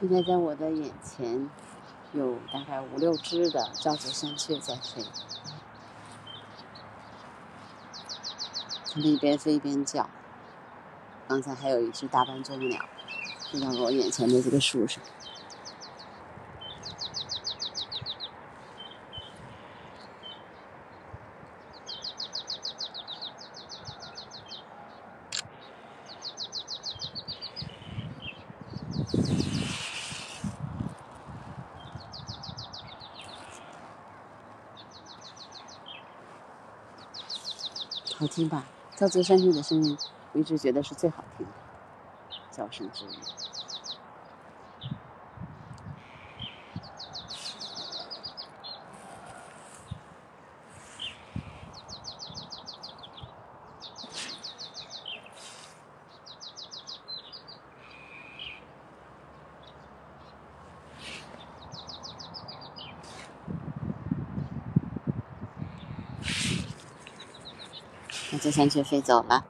现在在我的眼前，有大概五六只的沼泽山雀在飞，它们一边飞一边叫。刚才还有一只大斑啄木鸟，飞到了我眼前的这个树上。好听吧？赵泽山雀的声音，我一直觉得是最好听的叫声之一。我就先去飞走了